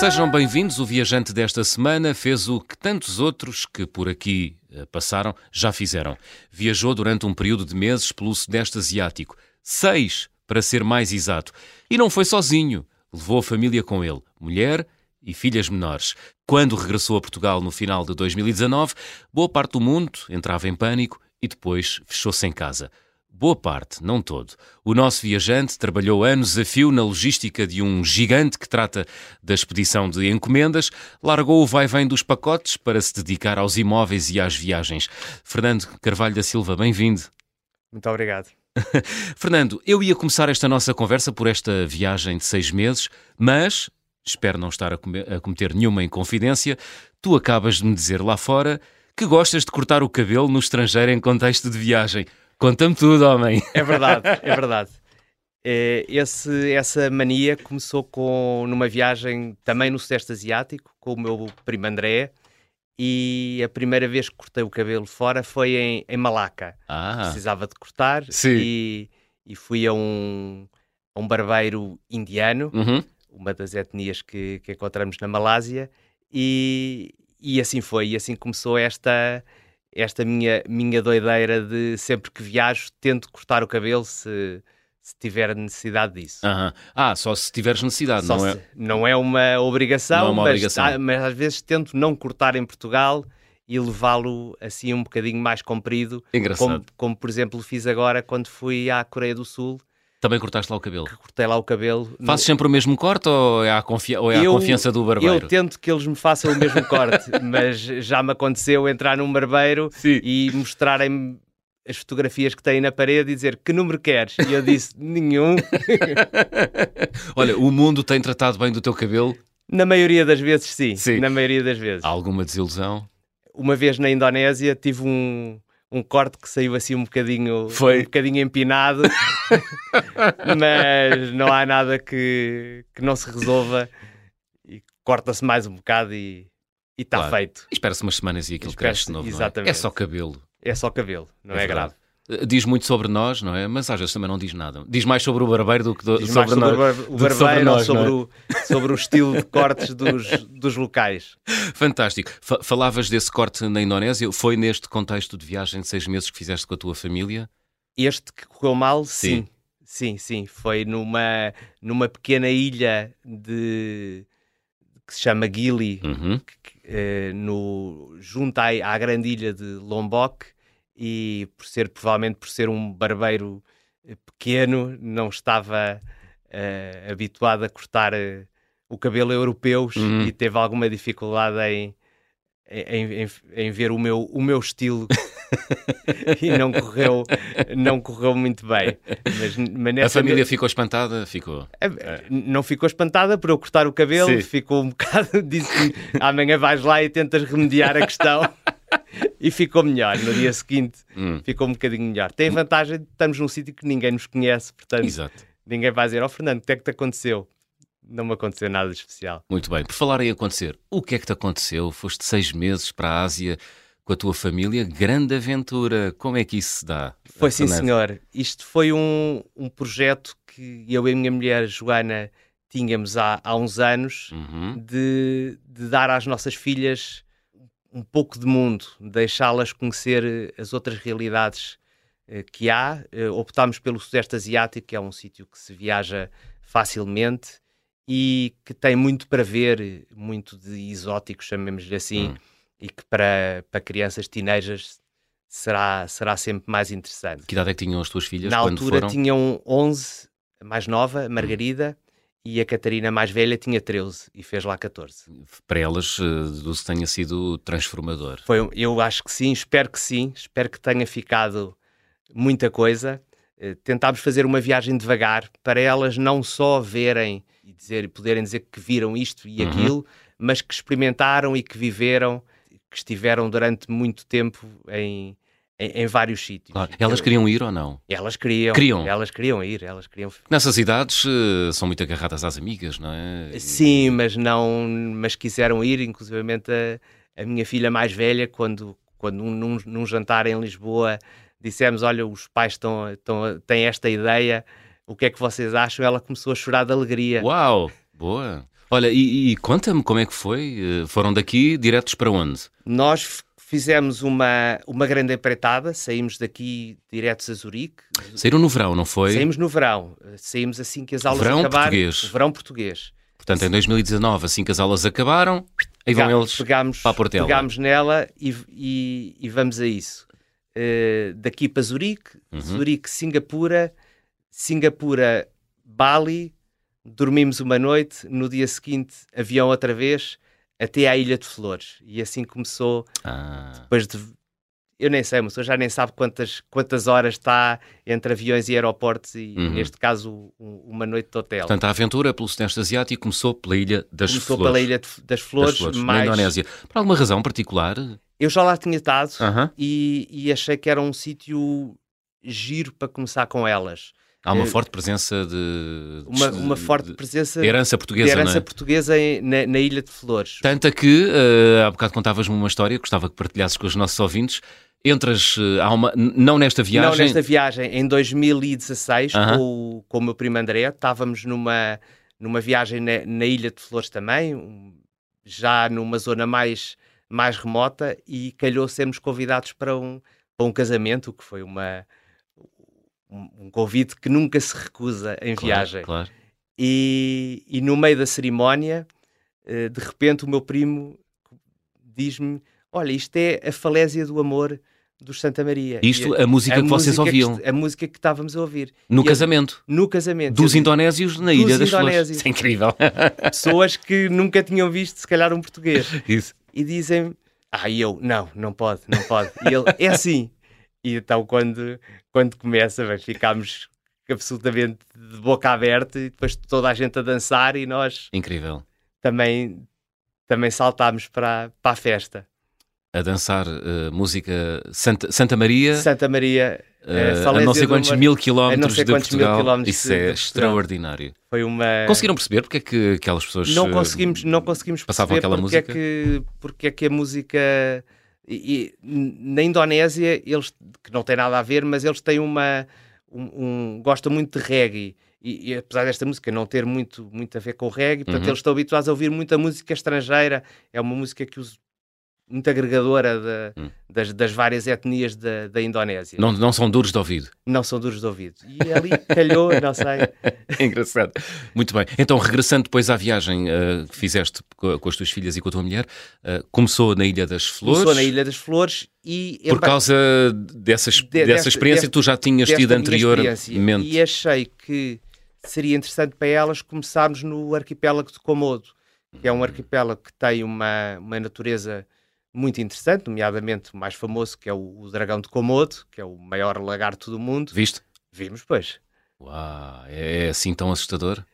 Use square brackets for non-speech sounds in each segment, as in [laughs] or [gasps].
Sejam bem-vindos. O viajante desta semana fez o que tantos outros que por aqui eh, passaram já fizeram. Viajou durante um período de meses pelo Sudeste Asiático. Seis, para ser mais exato. E não foi sozinho. Levou a família com ele, mulher e filhas menores. Quando regressou a Portugal no final de 2019, boa parte do mundo entrava em pânico e depois fechou-se em casa. Boa parte, não todo. O nosso viajante trabalhou anos a fio na logística de um gigante que trata da expedição de encomendas, largou o vai-vem dos pacotes para se dedicar aos imóveis e às viagens. Fernando Carvalho da Silva, bem-vindo. Muito obrigado. [laughs] Fernando, eu ia começar esta nossa conversa por esta viagem de seis meses, mas espero não estar a, a cometer nenhuma inconfidência. Tu acabas de me dizer lá fora que gostas de cortar o cabelo no estrangeiro em contexto de viagem. Conta-me tudo, homem. É verdade, é verdade. É, esse, essa mania começou com, numa viagem também no Sudeste Asiático, com o meu primo André, e a primeira vez que cortei o cabelo fora foi em, em Malaca. Ah. Precisava de cortar e, e, fui a um, a um barbeiro indiano, uhum. uma das etnias que, que encontramos na Malásia, e, e assim foi, e assim começou esta esta minha, minha doideira de sempre que viajo tento cortar o cabelo se, se tiver necessidade disso. Ah, só se tiveres necessidade, só não se, é? Não é uma obrigação, é uma mas, obrigação. mas às vezes tento não cortar em Portugal e levá-lo assim um bocadinho mais comprido. Engraçado. Como, como, por exemplo fiz agora quando fui à Coreia do Sul também cortaste lá o cabelo? cortei lá o cabelo. Fazes no... sempre o mesmo corte ou é, a, confi... é confiança do barbeiro? Eu tento que eles me façam o mesmo corte, [laughs] mas já me aconteceu entrar num barbeiro Sim. e mostrarem as fotografias que têm na parede e dizer que número queres? E eu disse nenhum. [laughs] Olha, o mundo tem tratado bem do teu cabelo? Na maioria das vezes, sim. sim. Na maioria das vezes. Há alguma desilusão? Uma vez na Indonésia tive um, um corte que saiu assim um bocadinho, Foi. Um bocadinho empinado, [laughs] mas não há nada que, que não se resolva e corta-se mais um bocado e está claro. feito. Espera-se umas semanas e aquilo cresce de novo. Exatamente. É? é? só cabelo. É só cabelo, não é, é grave. Eh, diz muito sobre nós, não é? Mas às vezes também não diz nada. Diz mais sobre o barbeiro do que do, sobre, nós, o barbeiro sobre, nós, sobre, é? o, sobre o estilo de cortes dos, dos locais. [laughs] Fantástico. F falavas desse corte na Indonésia. Foi neste contexto de viagem de seis meses que fizeste com a tua família? Este que correu mal, sim. Sim, sim. sim. Foi numa, numa pequena ilha de que se chama Gili, uhum. que, eh, no, junto à, à grande ilha de Lombok e por ser provavelmente por ser um barbeiro eh, pequeno não estava uh, habituado a cortar uh, o cabelo europeus uhum. e teve alguma dificuldade em, em, em, em, ver o meu, o meu estilo [laughs] e não correu, não correu muito bem. Mas, mas a família ficou espantada? Ficou. É, não ficou espantada por eu cortar o cabelo, Sim. ficou um [laughs] bocado. Disse amanhã vais lá e tentas remediar a questão. [laughs] [laughs] e ficou melhor. No dia seguinte hum. ficou um bocadinho melhor. Tem a vantagem de estamos num sítio que ninguém nos conhece, portanto Exato. ninguém vai dizer, ó oh, Fernando, o que é que te aconteceu? Não me aconteceu nada de especial. Muito bem. Por falar em acontecer, o que é que te aconteceu? Foste seis meses para a Ásia com a tua família, grande aventura. Como é que isso se dá? Foi sim, senhor. Isto foi um, um projeto que eu e a minha mulher, Joana, tínhamos há, há uns anos uhum. de, de dar às nossas filhas um pouco de mundo, deixá-las conhecer eh, as outras realidades eh, que há. Eh, optámos pelo Sudeste Asiático, que é um sítio que se viaja facilmente e que tem muito para ver, muito de exótico, chamemos-lhe assim, hum. e que para, para crianças teenagers será, será sempre mais interessante. Que idade é que tinham as tuas filhas? Na altura foram? tinham 11, a mais nova, Margarida, hum e a Catarina mais velha tinha 13 e fez lá 14. Para elas, eh, deduzo que tenha sido transformador. Foi, eu acho que sim, espero que sim, espero que tenha ficado muita coisa. Eh, tentámos fazer uma viagem devagar para elas não só verem e dizer, poderem dizer que viram isto e uhum. aquilo, mas que experimentaram e que viveram, que estiveram durante muito tempo em, em, em vários sítios. Elas queriam ir ou não? Elas queriam. Queriam? Elas queriam ir, elas queriam. Nessas idades uh, são muito agarradas às amigas, não é? Sim, mas não, mas quiseram ir, inclusivamente a, a minha filha mais velha, quando, quando num, num jantar em Lisboa dissemos, olha, os pais estão, estão, têm esta ideia, o que é que vocês acham? Ela começou a chorar de alegria. Uau, boa! Olha, e, e conta-me como é que foi? Foram daqui diretos para onde? Nós fizemos uma, uma grande empreitada, saímos daqui diretos a Zurique. Saíram no verão, não foi? Saímos no verão, saímos assim que as aulas verão acabaram. Português. Verão português. Portanto, em 2019, assim que as aulas acabaram, aí vão eles pegámos, para a Portela. Pegámos nela e, e, e vamos a isso. Uh, daqui para Zurique, uhum. Zurique, Singapura, Singapura, Bali, dormimos uma noite, no dia seguinte, avião outra vez, até à Ilha de Flores. E assim começou, ah. depois de. Eu nem sei, mas eu já nem sabe quantas, quantas horas está entre aviões e aeroportos, e uhum. neste caso, um, uma noite de hotel. Portanto, a aventura pelo Sudeste Asiático começou pela Ilha das começou Flores. Começou pela Ilha de, das Flores, das Flores mais... na Indonésia. Por alguma razão particular? Eu já lá tinha estado uhum. e, e achei que era um sítio giro para começar com elas. Há uma forte presença de. Uma, uma forte presença. De herança portuguesa. De herança é? portuguesa na, na, Ilha de Flores. Tanta que, uh, há bocado contavas-me uma história, gostava que partilhasses com os nossos ouvintes. Entras, uh, há uma, não nesta viagem. Não nesta viagem, em 2016, uh -huh. com, com o meu primo André, estávamos numa, numa viagem na, na Ilha de Flores também, um, já numa zona mais, mais remota, e calhou sermos convidados para um, para um casamento, que foi uma um, convite que nunca se recusa em claro, viagem. Claro. E, e no meio da cerimónia, eh, de repente, o meu primo diz-me: Olha, isto é a falésia do amor dos Santa Maria. Isto, a, a música a que vocês ouviam. Que, a música que estávamos a ouvir. No e casamento. no casamento. Dos indonésios na Ilha das indonésios. Flores. Isso é incrível. [laughs] Pessoas que nunca tinham visto, se calhar, um português. Isso. E dizem ah, eu, não, não pode, não pode. E ele, é assim. E então, quando, quando começa, bem, ficámos absolutamente de boca aberta e depois toda a gente a dançar e nós Incrível. também, também saltámos para, para a festa. A dançar uh, música Santa, Santa Maria. Santa Maria. Uh, a não sei quantos mil quilómetros de Portugal. Quilómetros Isso de, é de extraordinário. Foi uma... Conseguiram perceber porque é que aquelas pessoas não conseguimos, não conseguimos passavam aquela música? É que, porque é que a música e, e, na Indonésia, eles, que não tem nada a ver, mas eles têm uma. Um, um, gostam muito de reggae. E, e, apesar desta música não ter muito, muito a ver com o reggae, portanto, Uhum. eles estão habituados a ouvir muita música estrangeira. É uma música que os, muito agregadora de- Hum. das, das várias etnias da, da Indonésia. Não, não são duros de ouvido. Não são duros de ouvido. E ali calhou, [laughs] não sei. [laughs] Engraçado. Muito bem. Então, regressando depois à viagem eh, que fizeste co- com, as tuas filhas e com a tua mulher, eh, começou na Ilha das Flores. Começou na Ilha das Flores e Por causa dessas, De- dessa desta- experiência que tu já tinhas tido anteriormente. E achei que seria interessante para elas começarmos no arquipélago de Komodo, que é um arquipélago que tem uma, uma natureza muito interessante, nomeadamente o mais famoso, que é o, o dragão de Komodo, que é o maior lagarto do mundo. Viste? Vimos, pois. Uau, é assim tão assustador?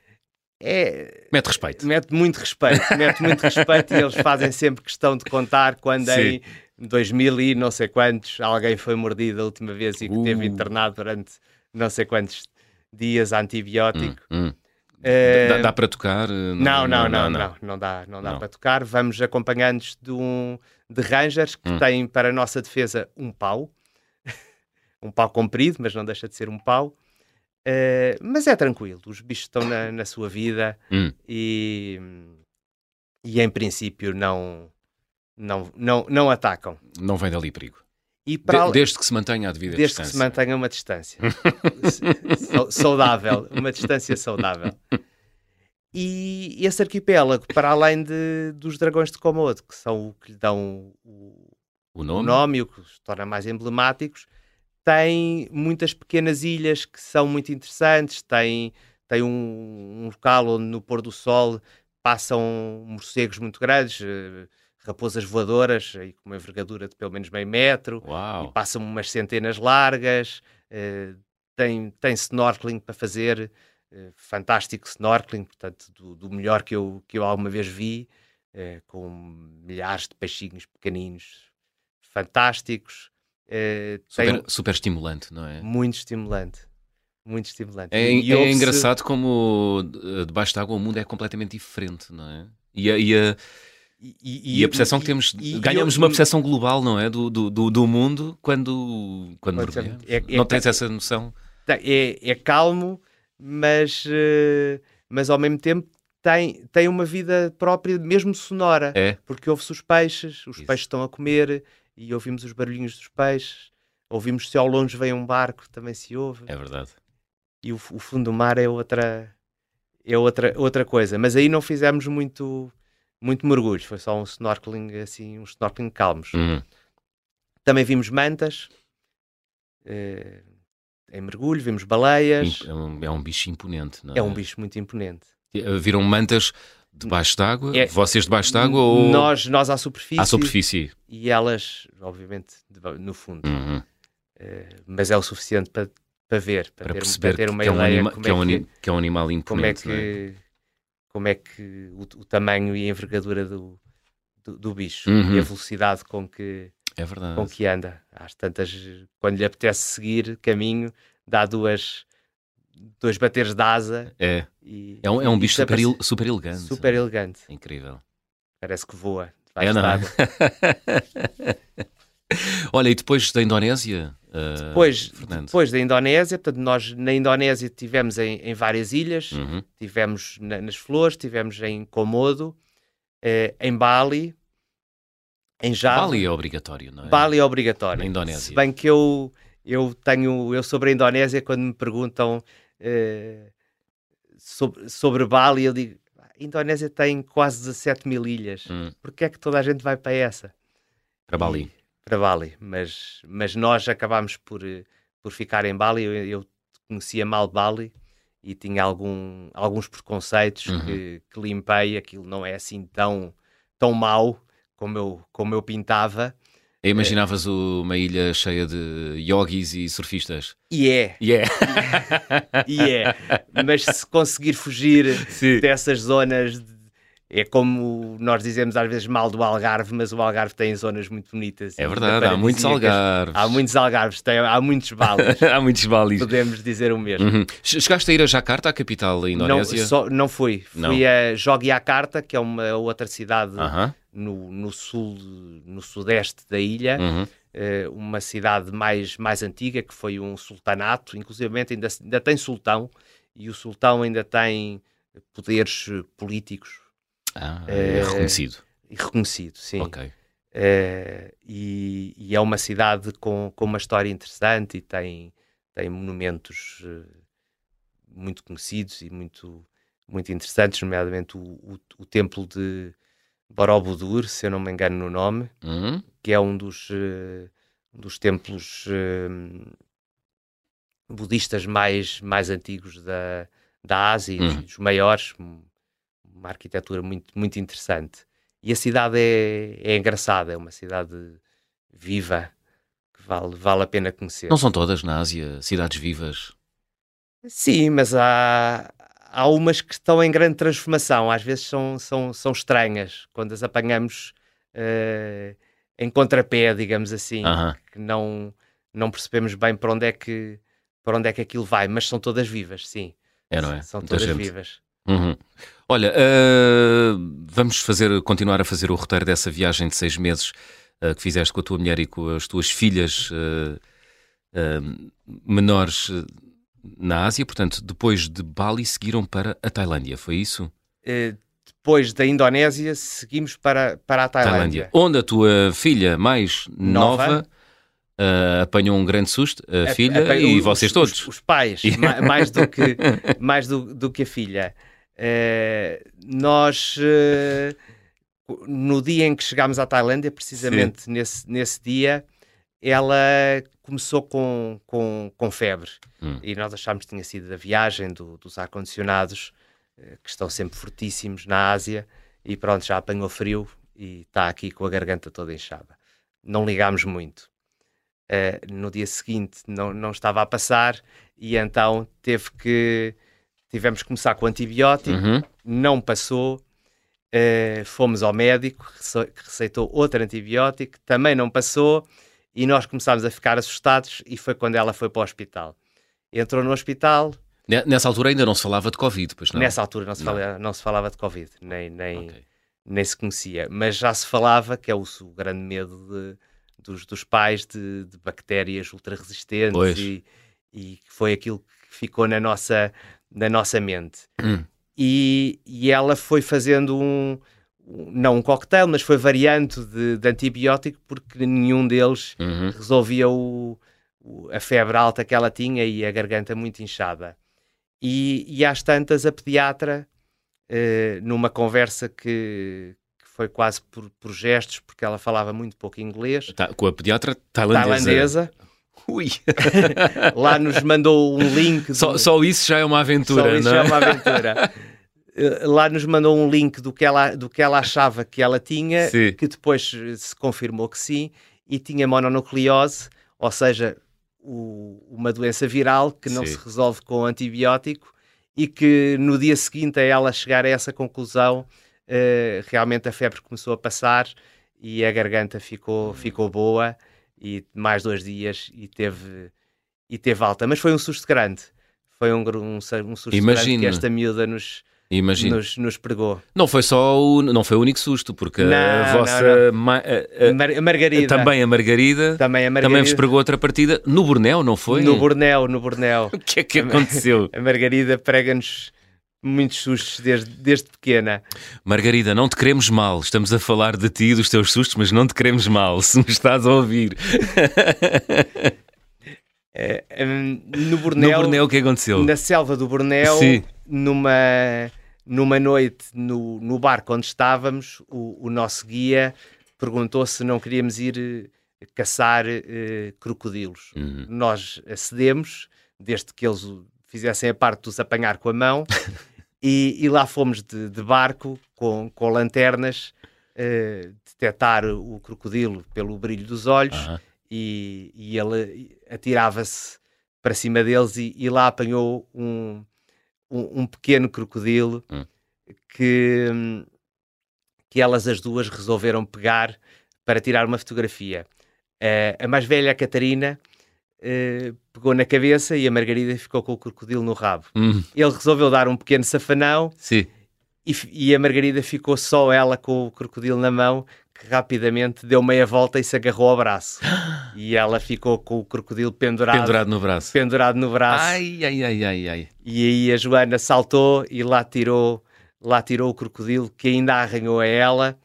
É, Mete respeito. mete muito respeito, mete muito respeito e eles fazem sempre questão de contar quando em 2000 e não sei quantos alguém foi mordido a última vez e que Uh. teve internado durante não sei quantos dias antibiótico. Hum, hum. Eh, Dá, dá para tocar? Eh, Não, não, não, não, não, dá, não dá Não. para tocar. Vamos acompanhando-nos de um de Rangers que Hum. têm para a nossa defesa um pau, [laughs] um pau comprido, mas não deixa de ser um pau. Eh, mas é tranquilo, os bichos estão na, na sua vida Hum. e, e em princípio não, não, não, não atacam. Não vem dali perigo. E para De- desde que se mantenha a devida desde que se distância. mantenha uma distância [laughs] Sau- saudável, uma distância saudável. E esse arquipélago, para além de, dos dragões de Komodo, que são o que lhe dão o, O o nome? nome e o que os torna mais emblemáticos, tem muitas pequenas ilhas que são muito interessantes. Tem, tem um, um local onde no pôr do sol passam morcegos muito grandes, eh, raposas voadoras, aí com uma envergadura de pelo menos meio metro e Uau. passam umas centenas largas, eh, tem, tem snorkeling para fazer, eh, fantástico snorkeling, portanto, do, do melhor que eu, que eu alguma vez vi, eh, com milhares de peixinhos pequeninos fantásticos. Super, super estimulante, não é? muito estimulante. Muito estimulante. É, E é engraçado como debaixo de água o mundo é completamente diferente, não é? E a, e a- E, e a percepção que temos, e- e ganhamos eu- uma percepção global, não é? Do, do, do, do mundo quando, quando mergulhamos. é- é- não é- tens essa noção? Tem- é, é calmo, mas, eh, mas ao mesmo tempo tem, tem uma vida própria, mesmo sonora. É. Porque ouve-se os peixes, os Isso. peixes estão a comer e ouvimos os barulhinhos dos peixes. Ouvimos se ao longe vem um barco, também se ouve. É verdade. E o, o fundo do mar é outra, é outra, outra coisa. Mas aí não fizemos muito, muito mergulhos, foi só um snorkeling assim, um snorkeling calmos. Uhum. Também vimos mantas eh, em mergulho, vimos baleias. É um, é um bicho imponente, não é? É um bicho muito imponente. Eh, Viram mantas debaixo d'água? É- Vocês debaixo d'água ou Nós, nós à superfície, à superfície? e elas, obviamente, no fundo. Uhum. Eh, mas é o suficiente para, para ver, para, Para ter, perceber para ter uma que, é um ideia anima- como que, é um é que, ani- que é um animal como é imponente. é? que, como é que o, o tamanho e a envergadura do, do, do bicho Uhum. e a velocidade com que, É com que anda. Às tantas, quando lhe apetece seguir caminho, dá duas, dois bateres de asa. É. E, É um, é um bicho super, ele- super elegante. super elegante. Incrível. Parece que voa. É, não é? [laughs] Olha, e depois da Indonésia, uh, Depois, Fernando? depois da Indonésia, portanto, nós na Indonésia tivemos em, em várias ilhas, Uhum. tivemos na- nas Flores, tivemos em Komodo, eh, em Bali, em Java. Bali é obrigatório, não é? Bali é obrigatório. Na Indonésia. Se bem que eu, eu tenho, eu sobre a Indonésia, quando me perguntam eh, sobre, sobre Bali, eu digo, a Indonésia tem quase 17 mil ilhas, Hum, porquê é que toda a gente vai para essa? para Bali. Para Bali, mas, mas nós acabámos por, eh, por ficar em Bali. Eu, eu conhecia mal Bali e tinha algum, alguns preconceitos Uhum. que, que limpei. Aquilo não é assim tão, tão mau como eu, como eu pintava. E Imaginavas uma ilha cheia de yogis e surfistas? E é, E é. e é. [laughs] mas se conseguir fugir Sim. dessas zonas. de- é como nós dizemos às vezes mal do Algarve, mas o Algarve tem zonas muito bonitas. É verdade, há muitos algarves. Há muitos algarves, tem, há muitos balas. [laughs] há muitos balis. Podemos dizer o mesmo. Uhum. Che- Chegaste a ir a Jakarta, a capital da Não, Indonésia? só, não fui. Não. Fui a Jogjakarta, que é uma outra cidade Aham. no, no sul, no sudeste da ilha, Uhum. eh, uma cidade mais, mais antiga, que foi um sultanato, inclusive ainda, ainda tem sultão, e o sultão ainda tem poderes políticos Ah, é reconhecido. e reconhecido, sim. Ok. Eh, e, e é uma cidade com, com uma história interessante e tem, tem monumentos eh, muito conhecidos e muito, muito interessantes, nomeadamente o, o, o templo de Borobudur, se eu não me engano no nome, Uhum. que é um dos, eh, dos templos eh, budistas mais, mais antigos da, da Ásia dos- Uhum. dos maiores, uma arquitetura muito, muito interessante. E a cidade é, é engraçada, é uma cidade viva que vale, vale a pena conhecer. Não são todas na Ásia cidades vivas? Sim, mas há, há umas que estão em grande transformação, às vezes são, são, são estranhas, quando as apanhamos eh, em contrapé, digamos assim, Aham. que não, não percebemos bem para onde, é que, para onde é que aquilo vai, mas são todas vivas, sim. É, não é? São Muita todas gente. vivas. Uhum. Olha, eh, vamos fazer, continuar a fazer o roteiro dessa viagem de seis meses eh, que fizeste com a tua mulher e com as tuas filhas eh, menores na Ásia. Portanto, depois de Bali, seguiram para a Tailândia, foi isso? Depois da Indonésia, seguimos para, para a Tailândia. Onde a tua filha mais nova, Nova. eh, apanhou um grande susto, a, A- filha a- e os- vocês os- todos. Os, pais, [laughs] ma- mais, do que, mais do, do que a filha. Eh, nós, eh, no dia em que chegámos à Tailândia, precisamente nesse, nesse dia, ela começou com, com, com febre. Hum. E nós achámos que tinha sido da viagem, do- dos ar-condicionados, eh, que estão sempre fortíssimos na Ásia. E pronto, já apanhou frio e está aqui com a garganta toda inchada. Não ligámos muito. No dia seguinte não, não estava a passar e então teve que tivemos que começar com antibiótico, Uhum. não passou, eh, fomos ao médico que receitou outro antibiótico, também não passou e nós começámos a ficar assustados e foi quando ela foi para o hospital. Entrou no hospital, Ne- Nessa altura ainda não se falava de Covid, pois não? nessa altura não se, Não. fala- não se falava de Covid, nem, nem, Ok. nem se conhecia, mas já se falava, que é o, o grande medo de- dos, dos pais, de, de bactérias ultra-resistentes Pois. e, e foi aquilo que ficou na nossa, na nossa mente. Hum. e, e ela foi fazendo um, não um coquetel, mas foi variante de, de antibiótico porque nenhum deles Uhum. resolvia o, o- a febre alta que ela tinha e a garganta muito inchada. E, e às tantas, a pediatra, eh, numa conversa que, que foi quase por, por gestos, porque ela falava muito pouco inglês, Tá, com a pediatra tailandesa. tailandesa, Ui. [laughs] lá nos mandou um link. Só, do- só isso já é uma aventura, Só isso não já é? é uma aventura. [laughs] Eh, Lá nos mandou um link do que ela, do que ela achava que ela tinha, Sim. que depois se confirmou que sim, e tinha mononucleose, ou seja, o- uma doença viral que não Sim. se resolve com antibiótico e que no dia seguinte a ela chegar a essa conclusão, eh, realmente a febre começou a passar e a garganta ficou, ficou boa e mais dois dias e teve, e teve alta. Mas foi um susto grande. Foi um, um, um susto grande que esta miúda nos, Imagino. nos, nos pregou. Não foi só o, não foi o único susto, porque a Não, vossa ma- a- a- Mar- a Margarida. também a Margarida Também a Margarida. também vos pregou outra partida no Borneo, não foi? No Borneo, no Borneo. [laughs] O que é que aconteceu? A Margarida prega-nos muitos sustos desde, desde pequena. Margarida, não te queremos mal. Estamos a falar de ti e dos teus sustos, mas não te queremos mal, [laughs] se me estás a ouvir. [laughs] Eh, no No Borneo, Borneo o que aconteceu? na selva do Borneo, Sim. numa, numa noite no, no barco onde estávamos, o, o nosso guia perguntou se não queríamos ir eh, caçar eh, crocodilos. Uhum. Nós acedemos, desde que eles fizessem a parte de os apanhar com a mão, [laughs] e, e lá fomos de, de barco com, com lanternas eh, detectar o crocodilo pelo brilho dos olhos Aham. e, e ele atirava-se para cima deles e, e lá apanhou um, um, um pequeno crocodilo Hum. que, que elas as duas resolveram pegar para tirar uma fotografia. Eh, a mais velha, a Catarina, eh, pegou na cabeça e a Margarida ficou com o crocodilo no rabo. Hum, Ele resolveu dar um pequeno safanão sim. e, e a Margarida ficou só ela com o crocodilo na mão, que rapidamente deu meia volta e se agarrou ao braço. [gasps] e ela ficou com o crocodilo pendurado, Pendurado no braço. pendurado no braço. Ai, ai, ai, ai, ai. E aí a Joana saltou e lá tirou, lá tirou o crocodilo, que ainda arranhou a ela.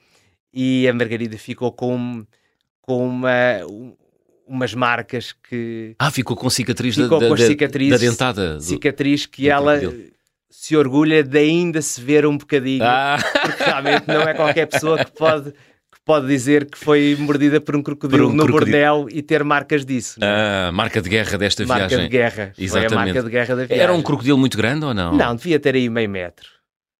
E a Margarida ficou com, com uma, um- umas marcas que. Ah, ficou com cicatriz Ficou da, com da, as cicatrizes, da dentada. do- cicatriz que ela crocodilo. se orgulha de ainda se ver um bocadinho. Ah, porque realmente não é qualquer pessoa que pode, que pode dizer que foi mordida por um crocodilo Por um no crocodilo. Borneo e ter marcas disso. é? ah, marca de guerra desta marca viagem. de guerra. Foi a Exatamente. marca de guerra da viagem. Era um crocodilo muito grande ou não? Não, devia ter aí meio metro.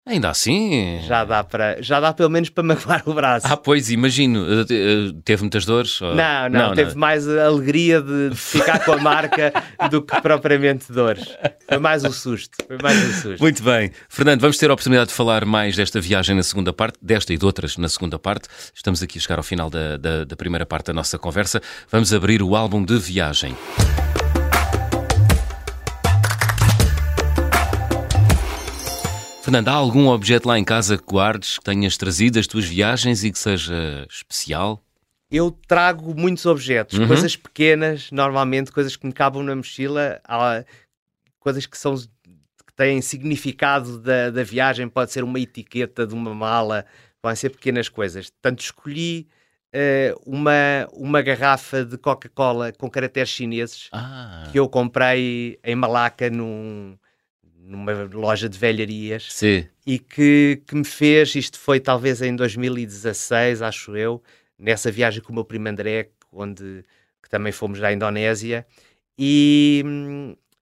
Ainda assim. Já dá, para, já dá pelo menos para magoar o braço. Ah, pois, imagino. Uh, uh, Teve muitas dores? ou- não, não, teve mais a alegria de, ficar com a marca [laughs] do que propriamente dores. Foi mais o susto. Foi mais o susto. Muito bem. Fernando, vamos ter a oportunidade de falar mais desta viagem na segunda parte, desta e de outras na segunda parte. Estamos aqui a chegar ao final da, da, da primeira parte da nossa conversa. Vamos abrir o álbum de viagem. Fernando, há algum objeto lá em casa que guardes, que tenhas trazido das tuas viagens e que seja especial? Eu trago muitos objetos, Uhum. coisas pequenas, normalmente coisas que me cabam na mochila, coisas que são que têm significado da, da viagem, pode ser uma etiqueta de uma mala, podem ser pequenas coisas. Portanto, escolhi eh, uma, uma garrafa de Coca-Cola com caracteres chineses Ah, que eu comprei em Malaca num- numa loja de velharias sim. e que, que me fez, isto foi talvez em 2016, acho eu, nessa viagem com o meu primo André, onde que também fomos à Indonésia, e,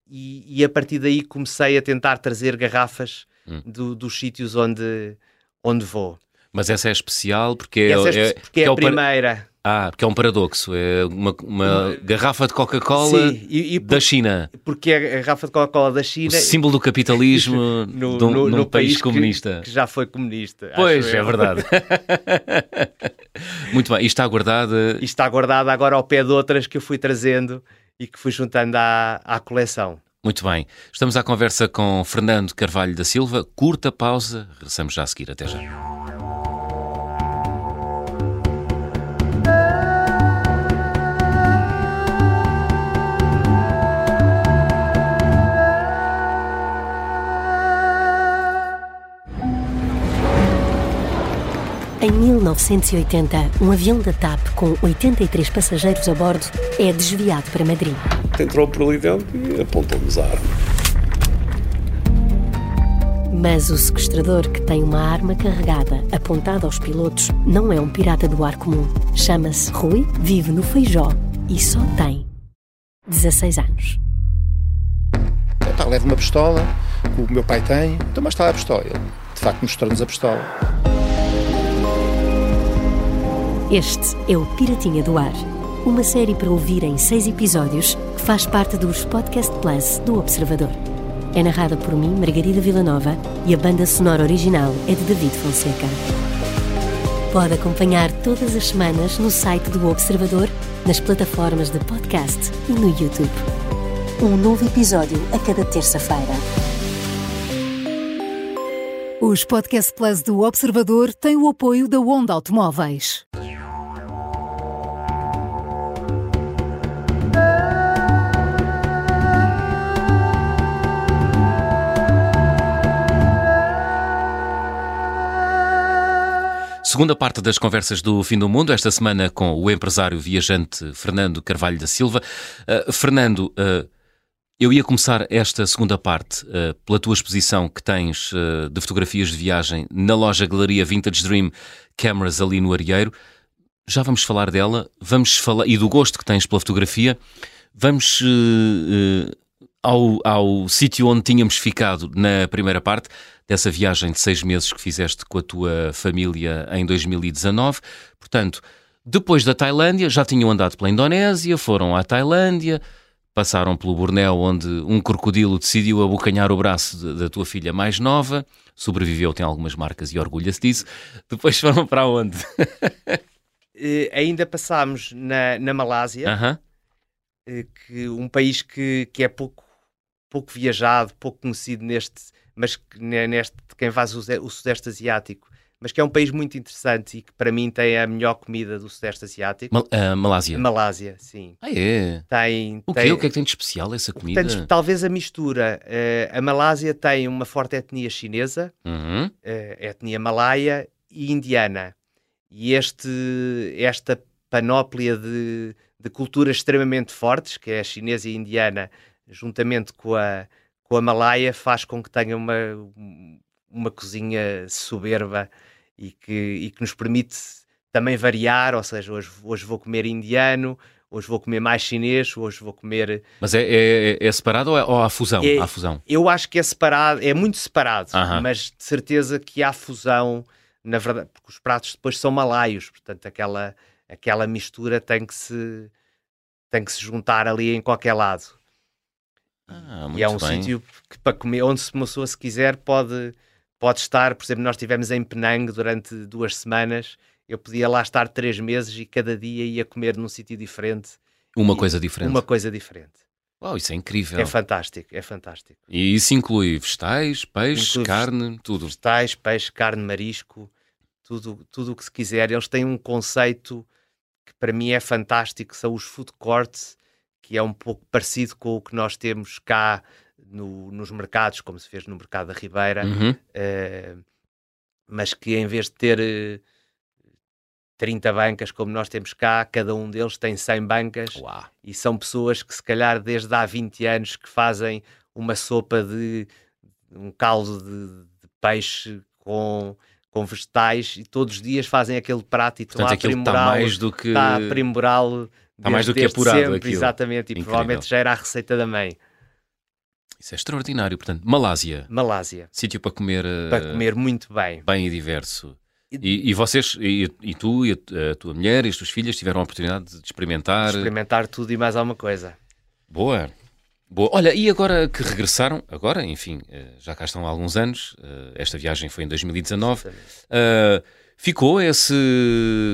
e, e a partir daí comecei a tentar trazer garrafas Hum. do- dos sítios onde, onde vou. Mas essa é especial porque é, é, porque é, o a par- primeira. Ah, porque é um paradoxo. É uma, uma garrafa de Coca-Cola da China. porque é a garrafa de Coca-Cola da O China símbolo do capitalismo [laughs] no, de um- no- num no país, que- comunista. Que, já foi comunista. pois, é eu. verdade. [laughs] Muito bem. E está guardada. E está guardada agora ao pé de outras que eu fui trazendo e que fui juntando à, à coleção. Muito bem. Estamos à conversa com Fernando Carvalho da Silva. Curta pausa. Regressamos já a seguir. Até já. Em 1980, um avião da TAP com 83 passageiros a bordo é desviado para Madrid. Entrou por ali dentro e apontou-nos a arma. Mas o sequestrador, que tem uma arma carregada apontada aos pilotos, não é um pirata do ar comum. Chama-se Rui, vive no Feijó e só tem 16 anos. Tá, leva uma pistola, que o meu pai tem, então mas está lá a pistola. Ele, de facto, mostrou-nos a pistola. Este é o Piratinha do Ar, uma série para ouvir em seis episódios que faz parte dos Podcast Plus do Observador. É narrada por mim, Margarida Villanova, e a banda sonora original é de David Fonseca. Pode acompanhar todas as semanas no site do Observador, nas plataformas de podcast e no YouTube. Um novo episódio a cada terça-feira. Os Podcast Plus do Observador têm o apoio da Onda Automóveis. Segunda parte das conversas do Fim do Mundo, esta semana com o empresário viajante Fernando Carvalho da Silva. Uh, Fernando, uh, eu ia começar esta segunda parte uh, pela tua exposição que tens de fotografias de viagem na loja Galeria Vintage Dream Cameras ali no Arieiro. Já vamos falar dela, vamos falar e do gosto que tens pela fotografia. Vamos ao, ao sítio onde tínhamos ficado na primeira parte dessa viagem de seis meses que fizeste com a tua família em 2019. Portanto, depois da Tailândia, já tinham andado pela Indonésia, foram à Tailândia, passaram pelo Bornéu, onde um crocodilo decidiu abocanhar o braço da tua filha mais nova, sobreviveu, tem algumas marcas e orgulha-se disso. Depois foram para onde? Uh, [laughs] ainda passámos na, na Malásia, uh -huh. uh, que, um país que, que é pouco pouco viajado, pouco conhecido neste, mas neste quem faz o, o Sudeste Asiático, mas que é um país muito interessante e que para mim tem a melhor comida do Sudeste Asiático. Mal, uh, Malásia. Malásia, sim. Ah, é? Tem, o, tem, o que é que tem de especial essa comida? Portanto, talvez a mistura. Uh, a Malásia tem uma forte etnia chinesa, uhum. uh, etnia malaia e indiana. E este, esta panóplia de, de culturas extremamente fortes, que é a chinesa e a indiana, juntamente com a, com a Malaya, faz com que tenha uma, uma cozinha soberba e que, e que nos permite também variar, ou seja, hoje, hoje vou comer indiano, hoje vou comer mais chinês, hoje vou comer... Mas é, é, é separado ou, é, ou há fusão? É, há fusão? Eu acho que é separado, é muito separado, uh -huh. mas de certeza que há fusão, na verdade, porque os pratos depois são malaios, portanto aquela, aquela mistura tem que se tem que se juntar ali em qualquer lado. Ah, e é um bem. sítio que para comer, onde se uma pessoa se quiser pode, pode estar, por exemplo, nós estivemos em Penang durante duas semanas, eu podia lá estar três meses e cada dia ia comer num sítio diferente. Uma coisa diferente. Uma coisa diferente. Uau, isso é incrível. É fantástico, é fantástico. E isso inclui vegetais, peixe, Inclui carne, tudo. Vegetais, peixe, carne, marisco, tudo tudo o que se quiser. Eles têm um conceito que para mim é fantástico, são os food courts, que é um pouco parecido com o que nós temos cá no- nos mercados, como se fez no mercado da Ribeira, Uhum. eh, mas que em vez de ter eh, 30 bancas como nós temos cá, cada um deles tem 100 bancas Uau. e são pessoas que se calhar desde há 20 anos que fazem uma sopa de um caldo de, de peixe com, com vegetais e todos os dias fazem aquele prato e estão Portanto, a aquilo está aprimorá-lo mais do que. está a aprimorá-lo Está mais do que apurado sempre, aquilo. exatamente, e Incrível. provavelmente já era a receita da mãe. Isso é extraordinário. Portanto, Malásia, Malásia, sítio para comer, eh, para comer muito bem. bem e diverso. E- E, vocês, e, e tu, e a, tua mulher e as tuas filhas tiveram a oportunidade de experimentar. Experimentar tudo e mais alguma coisa. Boa. Boa. Olha, e agora que regressaram, agora, enfim, eh, já cá estão há alguns anos, eh, esta viagem foi em 2019, Exatamente. eh, ficou esse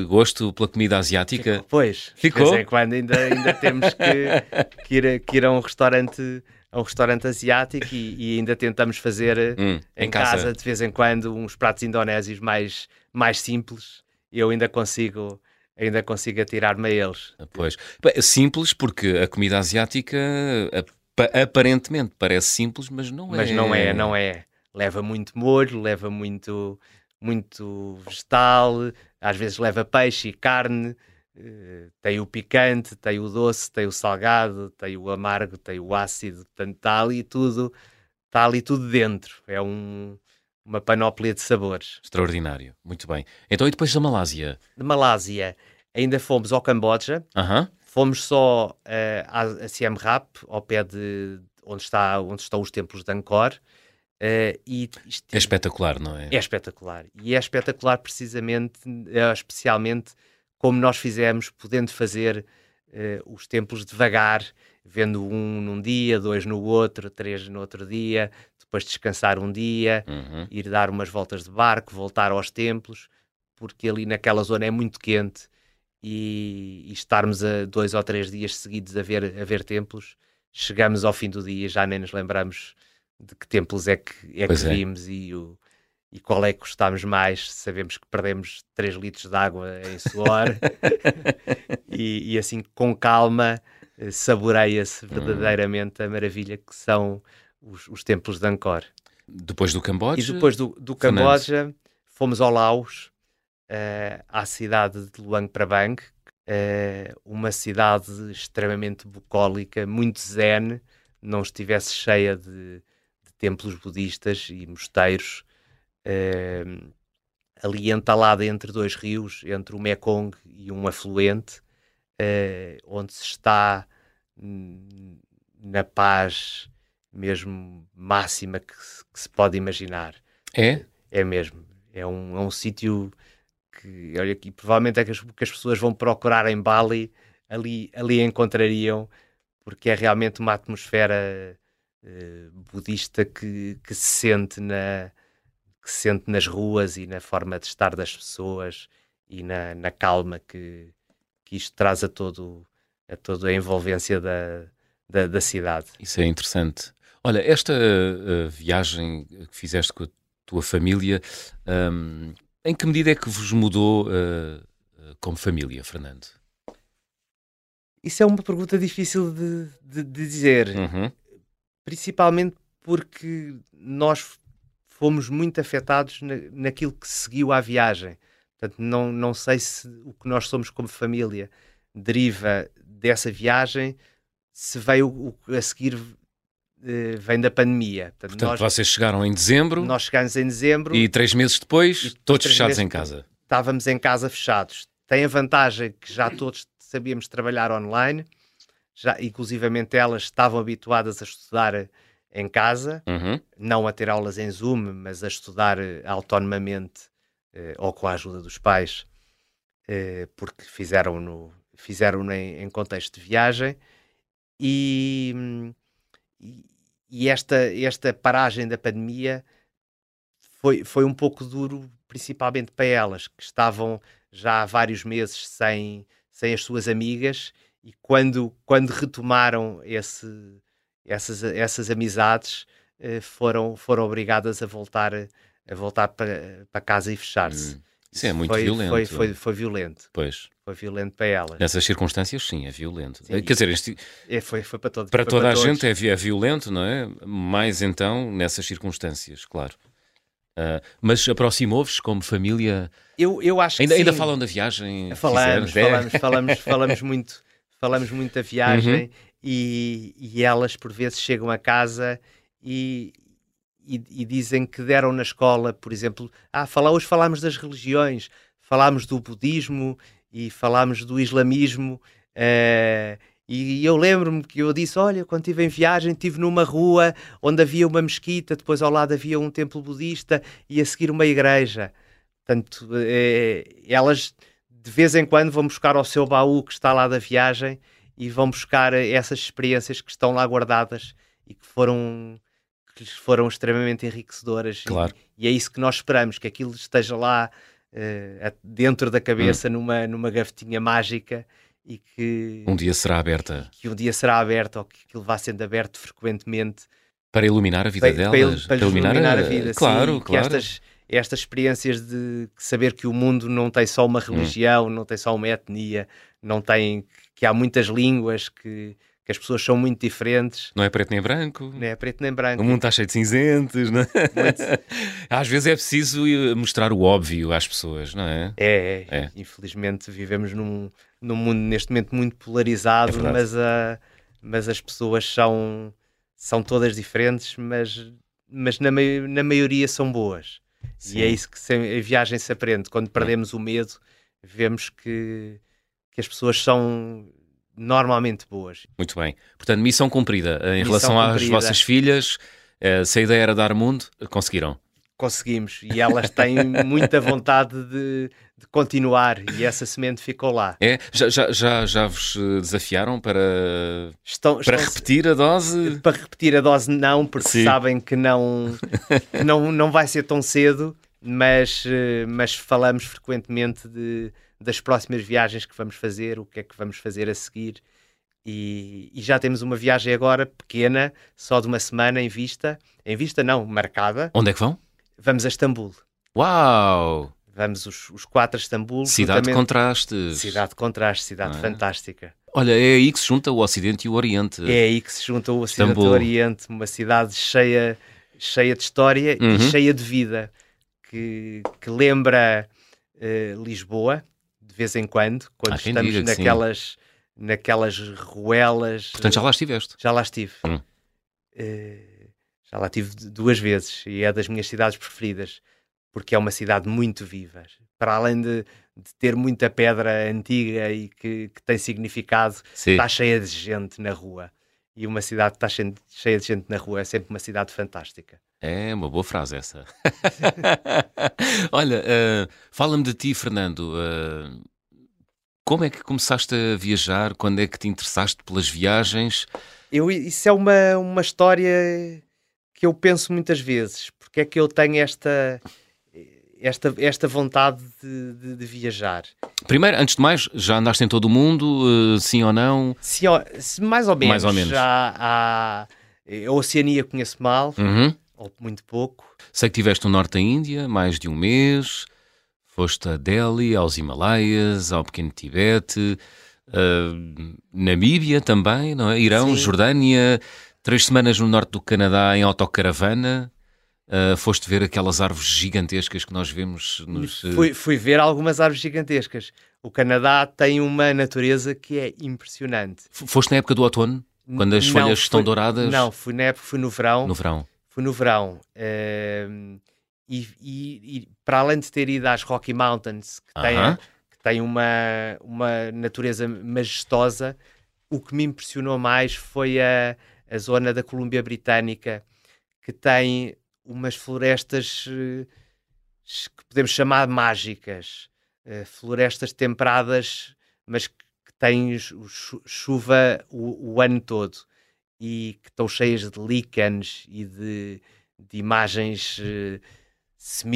gosto pela comida asiática? Pois, Ficou? de vez em quando ainda, ainda temos que, que ir, a, que ir a um restaurante a um restaurante asiático e, e ainda tentamos fazer eh, Hum, em casa. de vez em quando uns pratos indonésios mais, mais simples eu ainda consigo ainda consigo atirar-me a eles. Pois. Bem, Simples, porque a comida asiática apa- aparentemente parece simples, mas não é. Mas não é, não é. Leva muito molho, leva muito muito vegetal, às vezes leva peixe e carne, eh, tem o picante, tem o doce, tem o salgado, tem o amargo, tem o ácido, portanto está ali tudo, está ali tudo dentro. É um, uma panóplia de sabores. Extraordinário, muito bem. Então, e depois da Malásia? De Malásia, ainda fomos ao Camboja, fomos só eh, a, a Siem Reap, ao pé de onde, está, onde estão os templos de Angkor, eh, e isto- É espetacular, não é? é espetacular. E é espetacular precisamente, eh, especialmente como nós fizemos, podendo fazer eh, os templos devagar, vendo um num dia, dois no outro, três no outro dia, depois descansar um dia, Uhum. ir dar umas voltas de barco, voltar aos templos, porque ali naquela zona é muito quente e, e estarmos a dois ou três dias seguidos a ver, a ver templos, chegamos ao fim do dia e já nem nos lembramos de que templos é que, é Pois que é. vimos e, o, e qual é que gostámos mais. Sabemos que perdemos 3 litros de água em suor [laughs] e, e assim com calma eh, saboreia-se verdadeiramente a maravilha que são os, os templos de Angkor. Depois do Camboja? E depois do, do. Camboja, fomos ao Laos, eh, à cidade de Luang Prabang, eh, uma cidade extremamente bucólica, muito zen, não estivesse cheia de templos budistas e mosteiros, eh, ali entalada entre dois rios, entre o Mekong e um afluente, eh, onde se está na paz mesmo máxima que se, que se pode imaginar. É? É mesmo. É um, é um sítio que, olha aqui, provavelmente é que as, que as pessoas vão procurar em Bali, ali, ali encontrariam, porque é realmente uma atmosfera budista que, que se sente na que se sente nas ruas e na forma de estar das pessoas e na, na calma que, que isto traz a todo a toda a envolvência da, da, da cidade. Isso é interessante. Olha, esta uh, viagem que fizeste com a tua família, um, em que medida é que vos mudou uh, uh, como família, Fernando? Isso é uma pergunta difícil de, de- de dizer, Uhum. Principalmente porque nós fomos muito afetados na, naquilo que seguiu à viagem. Portanto, não, não sei se o que nós somos como família deriva dessa viagem, se veio o que a seguir eh, vem da pandemia. Portanto, Portanto, nós, vocês chegaram em dezembro nós chegámos em dezembro, e três meses depois, E todos fechados em casa. estávamos em casa fechados. Tem a vantagem que já todos sabíamos trabalhar online, já, inclusivamente elas estavam habituadas a estudar em casa, Uhum. não a ter aulas em Zoom, mas a estudar eh, autonomamente eh, ou com a ajuda dos pais, eh, porque fizeram no fizeram em, em contexto de viagem e- e esta esta paragem da pandemia foi foi um pouco duro, principalmente para elas que estavam já há vários meses sem sem as suas amigas e quando quando retomaram esse essas, essas amizades eh, foram, foram obrigadas a voltar, a voltar para, para casa e fechar-se. Hum. Isso é muito foi, violento. Foi, foi, foi violento. Pois. Foi violento para elas. Nessas circunstâncias, sim, é violento. Sim. Quer dizer, este- É, foi, foi para para toda a todos. gente é, é violento, não é? Mais então nessas circunstâncias, claro. Ah, mas aproximou-vos como família? Eu, eu acho Ainda, que ainda sim. falam da viagem? Falamos, fizeram? É? falamos, falamos, falamos [laughs] muito, falamos muito da viagem Uhum. e, e elas por vezes chegam a casa e, e, e dizem que deram na escola, por exemplo, ah, fala, hoje falámos das religiões, falámos do budismo e falámos do islamismo. eh, e eu lembro-me que eu disse: Olha, quando estive em viagem, estive numa rua onde havia uma mesquita, depois ao lado havia um templo budista e a seguir uma igreja. Portanto, eh, elas de vez em quando vão buscar ao seu baú que está lá da viagem e vão buscar eh, essas experiências que estão lá guardadas e que foram que lhes foram extremamente enriquecedoras. E- Claro. E, é isso que nós esperamos, que aquilo esteja lá a- dentro da cabeça, numa, numa gavetinha mágica e que Um dia será aberta que um dia será aberto ou que aquilo vá sendo aberto frequentemente para iluminar a vida para, para, delas. para lhes iluminar a vida. sim, Claro, e que claro. estas, estas experiências de saber que o mundo não tem só Hum. uma religião, não tem só uma etnia, não tem que há muitas línguas que, que as pessoas são muito diferentes. Não é preto nem branco. Não é preto nem branco. O mundo está cheio de cinzentos, não é? [laughs] Às vezes é preciso eh, mostrar o óbvio às pessoas, não é? É, é. É. Infelizmente vivemos num, num mundo neste momento muito polarizado, É mas, a, mas as pessoas são, são todas diferentes, mas, mas na, na maioria são boas. Sim. E é isso que se, a viagem se aprende. Quando perdemos o medo, vemos que, que as pessoas são normalmente boas. Muito bem. Portanto, missão cumprida. Em Missão relação às cumprida. vossas filhas, eh, se a ideia era dar mundo, conseguiram. Conseguimos e elas têm muita vontade de, de continuar e essa semente ficou lá. É? Já, já, já, já vos eh, desafiaram para, Estão, para estão- repetir a dose? para repetir a dose não, porque Sim. sabem que não, que [laughs] não, não vai ser tão cedo, mas, eh, mas falamos frequentemente de, das próximas viagens que vamos fazer, o que é que vamos fazer a seguir. E, e já temos uma viagem agora pequena, só de uma semana em vista. Em vista não, marcada. Onde é que vão? Vamos a Istambul. Uau! Vamos os, os quatro a Istambul. Cidade de contrastes. Cidade de contraste, cidade é? fantástica. Olha, é aí que se junta o Ocidente e o Oriente. É aí que se junta o Ocidente e Istambul. o Oriente, uma cidade cheia, cheia de história Uhum. e cheia de vida, que, que lembra eh, Lisboa, de vez em quando, quando quem estamos naquelas, naquelas ruelas. Portanto, já lá estiveste. Já lá estive. Hum. Eh, já lá estive d- duas vezes e é das minhas cidades preferidas, porque é uma cidade muito viva. Para além de, de ter muita pedra antiga e que, que tem significado, Sim. está cheia de gente na rua. E uma cidade que está cheia de- cheia de gente na rua é sempre uma cidade fantástica. É uma boa frase essa. [laughs] Olha, eh, fala-me de ti, Fernando. eh, como é que começaste a viajar? Quando é que te interessaste pelas viagens? Eu, isso é uma, uma história que eu penso muitas vezes. Porque é que eu tenho esta, esta, esta vontade de, de- de viajar? Primeiro, antes de mais, já andaste em todo o mundo, eh, sim ou não? Se mais ou menos. Mais ou menos. Já há, a Oceania conheço mal, Uhum. ou muito pouco. Sei que tiveste no norte da Índia, mais de um mês. Foste a Delhi, aos Himalaias, ao pequeno Tibete, eh, Namíbia também, não é? Irão, Sim. Jordânia, três semanas no norte do Canadá em autocaravana. Eh, foste ver aquelas árvores gigantescas que nós vemos nos. Fui, fui ver algumas árvores gigantescas. O Canadá tem uma natureza que é impressionante. Foste na época do outono, quando as Não, folhas estão fui- douradas? Não, fui na época, fui no verão. No verão. Fui no verão. ehm, e, e- e para além de ter ido às Rocky Mountains, que tem, Aham. que tem uma, uma natureza majestosa, o que me impressionou mais foi a, a zona da Colômbia Britânica, que tem umas florestas eh, que podemos chamar mágicas, eh, florestas temperadas, mas que têm chu- chu- chuva o, o ano todo e que estão cheias de líquenes e de, de imagens eh,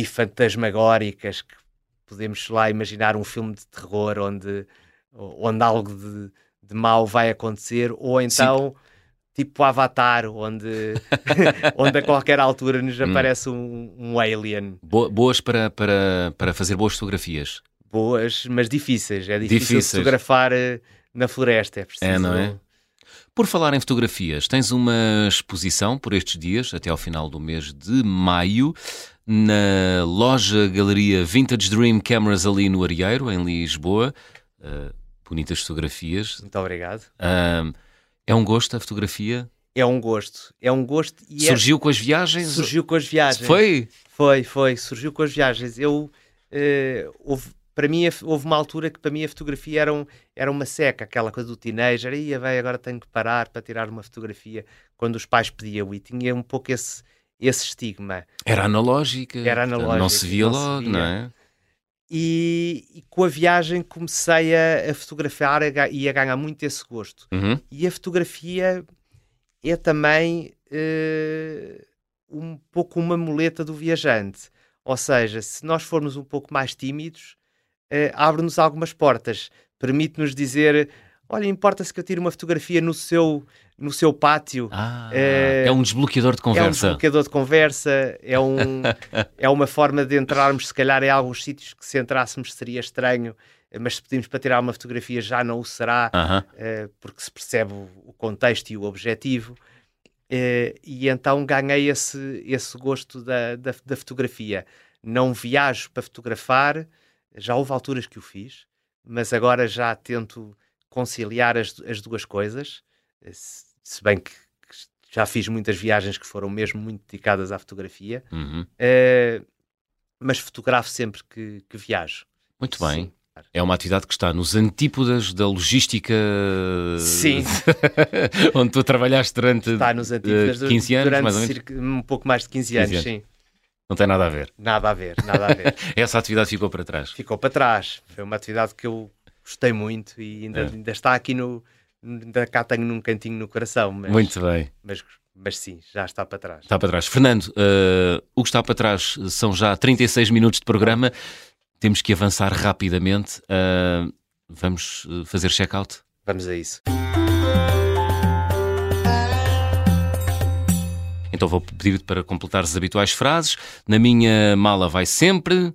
semi-fantasmagóricas que podemos lá imaginar um filme de terror onde, onde algo de, de mau vai acontecer ou então tipo Avatar onde, [laughs] onde a qualquer altura nos Hum. aparece um, um alien Bo- boas para, para, para fazer boas fotografias. boas mas difíceis é difícil Difíceis. fotografar eh, na floresta é preciso É, não é? Por falar em fotografias, tens uma exposição por estes dias, até ao final do mês de maio, na loja Galeria Vintage Dream Cameras ali no Arieiro, em Lisboa. Uh, bonitas fotografias. muito obrigado Um, é um gosto a fotografia? é um gosto é um gosto e é- Surgiu com as viagens? surgiu com as viagens Foi? Foi, foi, surgiu com as viagens. Eu, eh, houve, para mim, houve uma altura que para mim a fotografia era, um, era uma seca, aquela coisa do teenager, ia bem, agora tenho que parar para tirar uma fotografia quando os pais pediam e tinha um pouco esse, esse estigma. Era analógica. Era portanto, Não analógica, se via não se logo, via. não é? E, e com a viagem comecei a, a fotografar a e a ganhar muito esse gosto. Uhum. E a fotografia é também eh, um pouco uma muleta do viajante. Ou seja, se nós formos um pouco mais tímidos, eh, abre-nos algumas portas. Permite-nos dizer: olha, importa-se que eu tire uma fotografia no seu, no seu pátio. Ah, É- é um desbloqueador de É um conversa. desbloqueador de conversa, é, um, [laughs] é uma forma de entrarmos, se calhar, em alguns sítios que se entrássemos seria estranho mas se pedimos para tirar uma fotografia já não o será, Aham. eh, porque se percebe o contexto e o objetivo. Eh, e então ganhei esse, esse gosto da, da, da fotografia. Não viajo para fotografar, já houve alturas que o fiz, mas agora já tento conciliar as, as duas coisas, eh, se, se bem que que já fiz muitas viagens que foram mesmo muito dedicadas à fotografia, Uhum. eh, mas fotografo sempre que, que viajo. Muito bem. Sim. É uma atividade que está nos antípodas da logística. Sim. [laughs] onde tu trabalhaste durante Está nos eh, 15 anos, durante mais ou menos. cerca- um pouco mais de 15 15 anos, anos. sim. Não tem nada a ver. Nada a ver, nada a ver. [laughs] Essa atividade ficou para trás. Ficou para trás. Foi uma atividade que eu gostei muito e ainda, É. ainda está aqui no. Ainda cá tenho num cantinho no coração, mas, Muito bem. mas, mas sim, já está para trás. Está para trás. Fernando, eh, o que está para trás são já 36 minutos de programa. Temos que avançar rapidamente. Eh, vamos eh, fazer check-out? Vamos a isso. Então vou pedir-te para completar as habituais frases. Na minha mala vai sempre.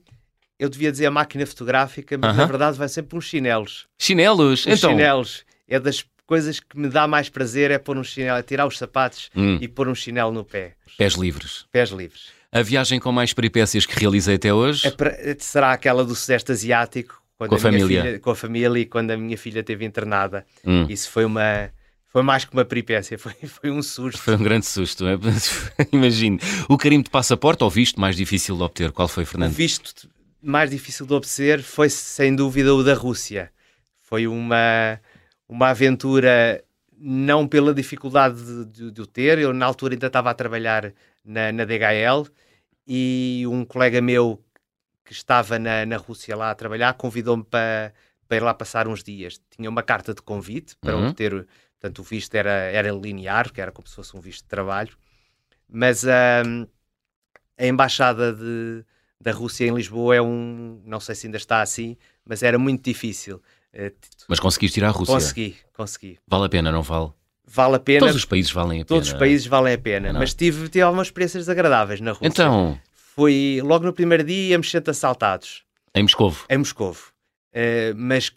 Eu devia dizer a máquina fotográfica, mas na Aham. verdade vai sempre uns chinelos. Chinelos. Os então. chinelos é das coisas que me dá mais prazer é pôr um chinelo, é tirar os sapatos Hum, e pôr um chinelo no pé. pés livres. Pés livres. A viagem com mais peripécias que realizei até hoje. É será aquela do Sudeste Asiático, Com a minha família. filha- com a família e quando a minha filha esteve internada. Hum. Isso foi uma. Foi mais que uma peripécia, [laughs] foi, foi um susto. Foi um grande susto, é? [laughs] imagino. O carimbo de passaporte ou visto mais difícil de obter? Qual foi, O Fernando? visto mais difícil de obter foi sem dúvida o da Rússia. Foi uma, uma aventura não pela dificuldade de, de- de o ter. Eu na altura ainda estava a trabalhar na, na DHL e um colega meu que estava na, na Rússia lá a trabalhar convidou-me para, para ir lá passar uns dias. Tinha uma carta de convite para Uhum. obter, portanto o visto era, era linear, que era como se fosse um visto de trabalho, mas ahm, a embaixada de, da Rússia em Lisboa é um, não sei se ainda está assim, mas era muito difícil. Eh, Mas conseguiste ir à Rússia? consegui, consegui. Vale a pena, não vale? Vale a pena, Todos os países valem a pena. todos os países valem a pena, Não. mas tive, tive algumas experiências desagradáveis na Rússia. Então, Foi logo no primeiro dia íamos sendo assaltados em Moscovo. em Moscovo, Eh, mas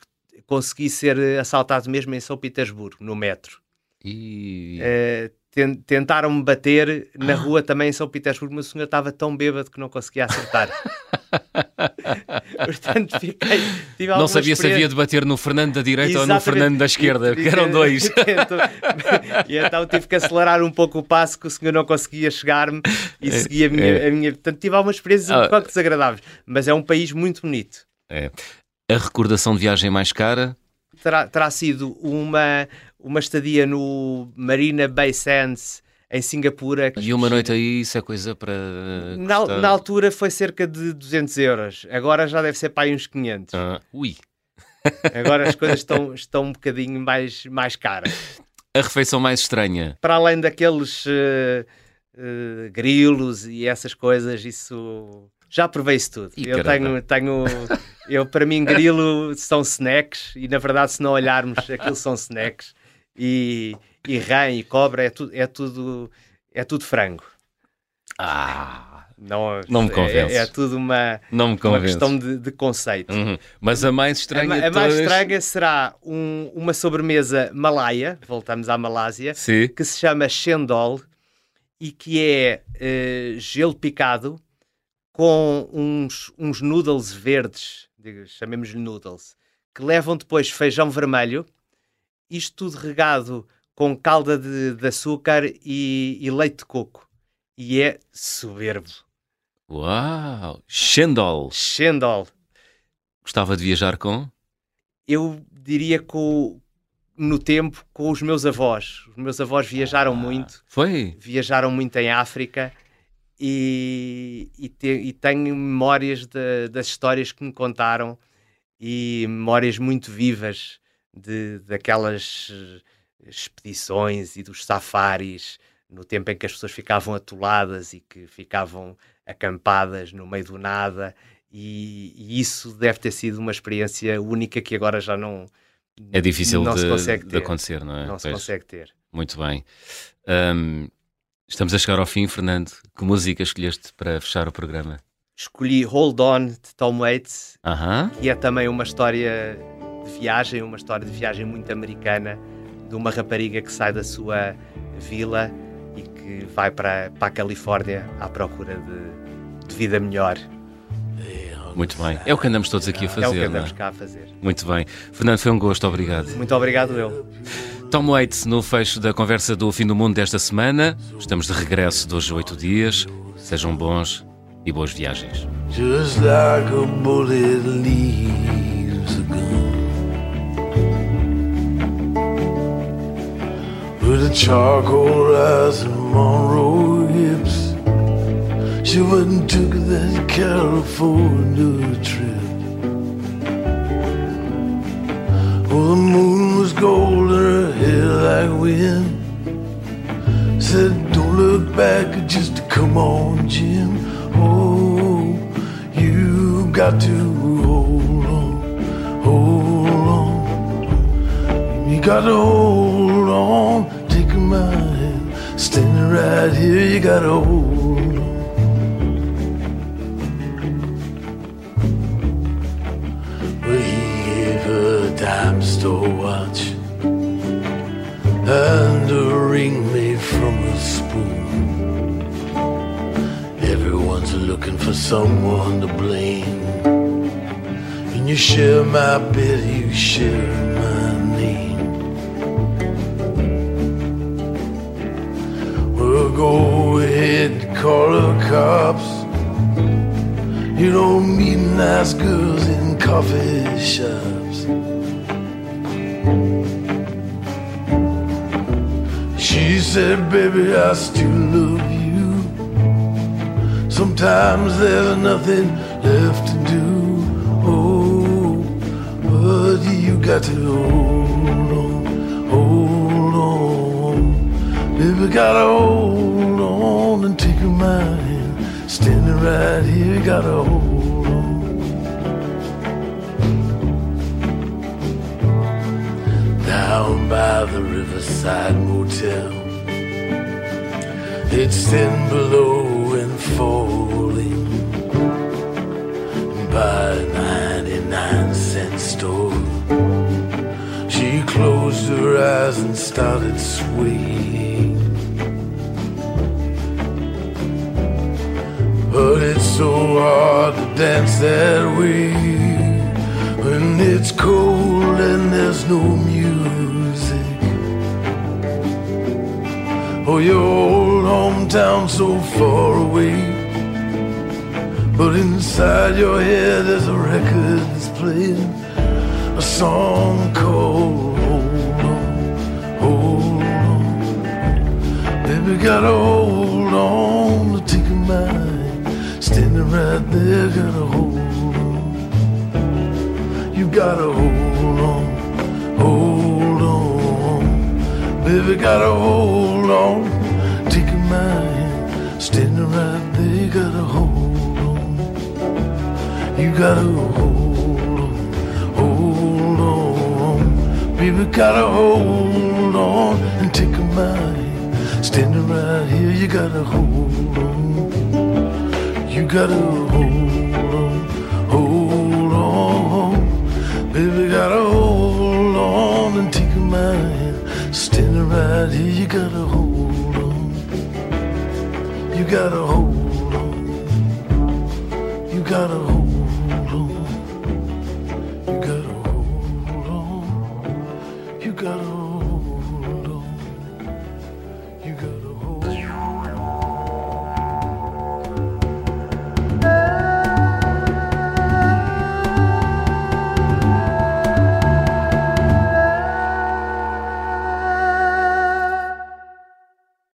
consegui ser assaltado mesmo em São Petersburgo, no metro. E... Ten- Tentaram-me bater Ah. na rua também em São Petersburgo, mas o senhor estava tão bêbado que não conseguia acertar. [laughs] Portanto, fiquei. Não sabia se havia de bater no Fernando da direita ou no Exatamente. Fernando da esquerda, E- que eram dois. [laughs] e então tive que acelerar um pouco o passo que o senhor não conseguia chegar-me e seguir a minha, é. a minha. Portanto, tive algumas experiências Ah. um pouco desagradáveis, mas é um país muito bonito. É. A recordação de viagem mais cara? Terá, terá sido uma, uma estadia no Marina Bay Sands em Singapura. E uma noite aí, isso é coisa para. Na, custar- na altura foi cerca de 200 euros, agora já deve ser para aí uns 500. Ah, ui. [laughs] Agora as coisas estão, [laughs] estão um bocadinho mais, mais caras. A refeição mais estranha? Para além daqueles eh, eh, grilos e essas coisas, isso já provei isso tudo. Ih, eu caramba. tenho, tenho, eu para mim grilo são snacks e na verdade se não olharmos aquilo são snacks e, e rã e cobra é, tu, é tudo é tudo frango. Ah, Não, Não me é- convences. É, tudo uma, não me uma convence. questão de, de conceito. Uhum. Mas a mais A, estranha a mais todas- estranha será um- uma sobremesa malaia, voltamos à Malásia, Sim. que se chama Shendol e que é eh, gelo picado com uns, uns noodles verdes, chamemos-lhe noodles, que levam depois feijão vermelho, isto tudo regado com calda de, de açúcar e, e leite de coco. E é soberbo. Uau! Shendol. Shendol. Gostava de viajar com? Eu diria que o- no tempo com os meus avós. Os meus avós viajaram muito. Foi? viajaram muito em África e, e, te- e tenho memórias de- das histórias que me contaram e memórias muito vivas de, daquelas eh, expedições e dos safaris no tempo em que as pessoas ficavam atoladas e que ficavam acampadas no meio do nada e, e isso deve ter sido uma experiência única que agora já não É difícil não de, se consegue de ter. acontecer, não é? não se consegue ter. Muito bem. Hum, estamos a chegar ao fim, Fernando. Que música escolheste para fechar o programa? escolhi Hold On de Tom Waits, Aham. que é também uma história de viagem, uma história de viagem muito americana, de uma rapariga que sai da sua vila e que vai para, para a Califórnia à procura de, de vida melhor. Muito bem. É o que andamos todos aqui a fazer. é o que não andamos cá a fazer. Muito bem. Fernando, foi um gosto, obrigado. Muito obrigado, eu. Tom Waits, no fecho da conversa do Fim do Mundo desta semana. Estamos de regresso a oito dias. Sejam bons e boas viagens. Just like a bullet leaves a gun. With a charcoal eyes and Monroe hips. She and took that California trip. The moon gold and her hair like wind. Said, don't look back, just come on, Jim. Oh, you got to hold on, hold on. You got to hold on, take my hand. Standing right here, you got to hold store watch and a ring made from a spoon. Everyone's looking for someone to blame. And you share my bed, you share my name. Well, go ahead, call the cops. You don't meet nice girls in coffee shops. Said, baby, I still love you. Sometimes there's nothing left to do. Oh, but you got to hold on, hold on. Baby, gotta hold on and take my hand. Standing right here, gotta hold on. Down by the riverside motel. It's thin below and falling by a 99 cent store. She closed her eyes and started swaying. But it's so hard to dance that way when it's cold and there's no music. Oh, your old hometown so far away. But inside your head there's a record that's playing a song called Hold On, Hold On. Baby, gotta hold on to take a mind. Standing right there, gotta hold on. You gotta hold on, hold on. Baby, gotta hold on. A mind. Standing right there, gotta hold on. You gotta hold on, hold on. Baby, gotta hold on and take a mind. Standing right here, you gotta hold on. You gotta hold on, hold on. Baby, gotta hold on and take my hand. Standing right here, you gotta hold. You gotta hold on. You gotta hold